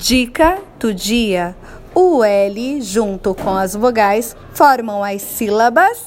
Dica do dia: o L junto com as vogais formam as sílabas